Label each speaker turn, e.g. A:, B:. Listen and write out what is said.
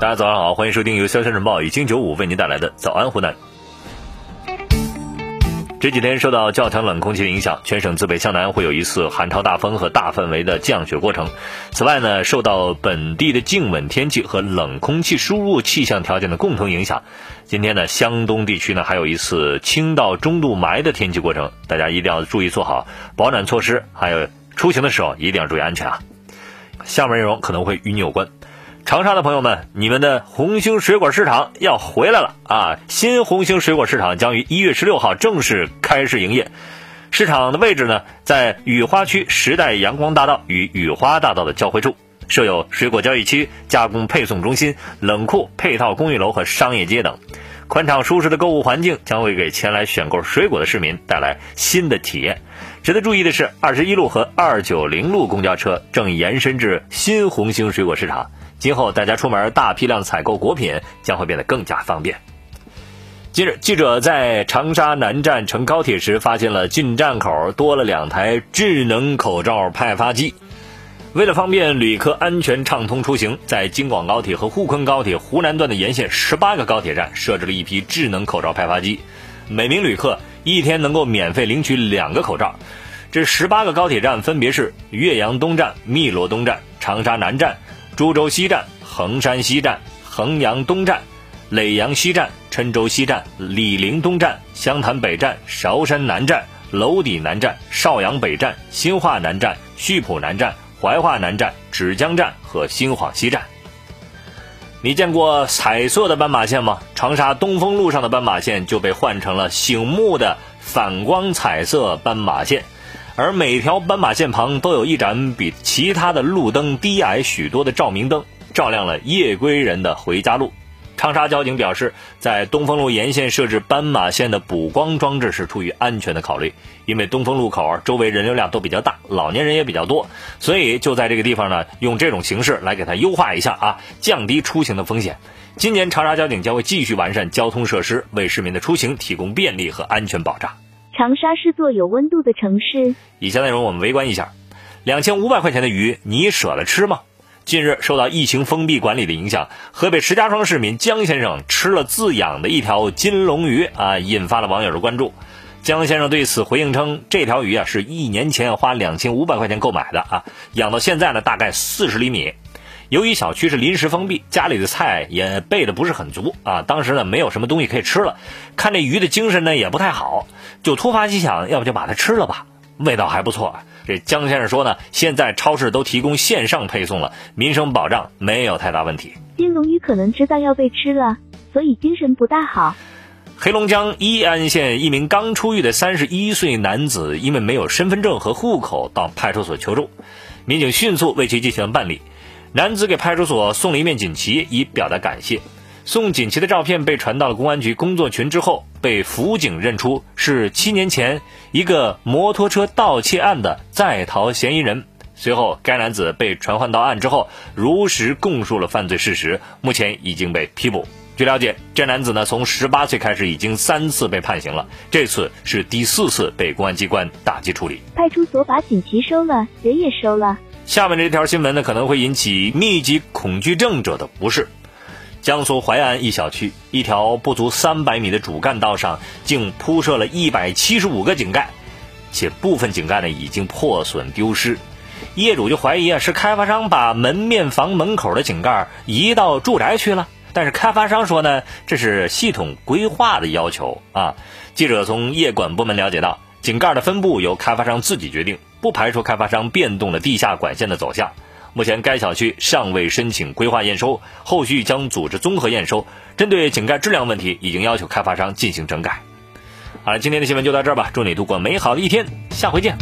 A: 大家早上好，欢迎收听由潇湘晨报与经九五为您带来的早安湖南。这几天受到较强冷空气的影响，全省自北向南会有一次寒潮大风和大范围的降雪过程。此外呢，受到本地的静稳天气和冷空气输入气象条件的共同影响，今天呢，湘东地区呢还有一次轻到中度霾的天气过程，大家一定要注意做好保暖措施，还有出行的时候一定要注意安全啊。下面内容可能会与你有关。长沙的朋友们，你们的红星水果市场要回来了啊！新红星水果市场将于一月十六号正式开市营业。市场的位置呢，在雨花区时代阳光大道与雨花大道的交汇处，设有水果交易区、加工配送中心、冷库、配套公寓楼和商业街等。宽敞舒适的购物环境将会给前来选购水果的市民带来新的体验。值得注意的是，二十一路和二九零路公交车正延伸至新红星水果市场。今后大家出门大批量采购果品将会变得更加方便。近日，记者在长沙南站乘高铁时，发现了进站口多了两台智能口罩派发机。为了方便旅客安全畅通出行，在京广高铁和沪昆高铁湖南段的沿线十八个高铁站设置了一批智能口罩派发机，每名旅客一天能够免费领取两个口罩。这十八个高铁站分别是岳阳东站、汨罗东站、长沙南站。株洲西站、衡山西站、衡阳东站、耒阳西站、郴州西站、醴陵东站、湘潭北站、韶山南站、娄底南站、邵阳北站、新化南站、溆浦南站、怀化南站、芷江站和新晃西站。你见过彩色的斑马线吗？长沙东风路上的斑马线就被换成了醒目的反光彩色斑马线。而每条斑马线旁都有一盏比其他的路灯低矮许多的照明灯，照亮了夜归人的回家路。长沙交警表示，在东风路沿线设置斑马线的补光装置是出于安全的考虑，因为东风路口周围人流量都比较大，老年人也比较多，所以就在这个地方呢，用这种形式来给它优化一下啊，降低出行的风险。今年长沙交警将会继续完善交通设施，为市民的出行提供便利和安全保障。
B: 长沙是座有温度的城市。
A: 以下内容我们围观一下：两千五百块钱的鱼，你舍得吃吗？近日受到疫情封闭管理的影响，河北石家庄市民江先生吃了自养的一条金龙鱼啊，引发了网友的关注。江先生对此回应称，这条鱼啊是一年前花两千五百块钱购买的啊，养到现在呢大概四十厘米。由于小区是临时封闭，家里的菜也备的不是很足啊。当时呢，没有什么东西可以吃了，看这鱼的精神呢也不太好，就突发奇想，要不就把它吃了吧，味道还不错。这江先生说呢，现在超市都提供线上配送了，民生保障没有太大问题。
B: 金龙鱼可能知道要被吃了，所以精神不大好。
A: 黑龙江伊安县一名刚出狱的三十一岁男子，因为没有身份证和户口，到派出所求助，民警迅速为其进行了办理。男子给派出所送了一面锦旗，以表达感谢。送锦旗的照片被传到了公安局工作群之后，被辅警认出是七年前一个摩托车盗窃案的在逃嫌疑人。随后，该男子被传唤到案之后，如实供述了犯罪事实，目前已经被批捕。据了解，这男子呢，从十八岁开始已经三次被判刑了，这次是第四次被公安机关打击处理。
B: 派出所把锦旗收了，人也收了。
A: 下面这条新闻呢，可能会引起密集恐惧症者的不适。江苏淮安一小区，一条不足三百米的主干道上，竟铺设了一百七十五个井盖，且部分井盖呢已经破损丢失。业主就怀疑啊，是开发商把门面房门口的井盖移到住宅区了。但是开发商说呢，这是系统规划的要求啊。记者从业管部门了解到。井盖的分布由开发商自己决定，不排除开发商变动了地下管线的走向。目前该小区尚未申请规划验收，后续将组织综合验收。针对井盖质量问题，已经要求开发商进行整改。好了，今天的新闻就到这儿吧，祝你度过美好的一天，下回见。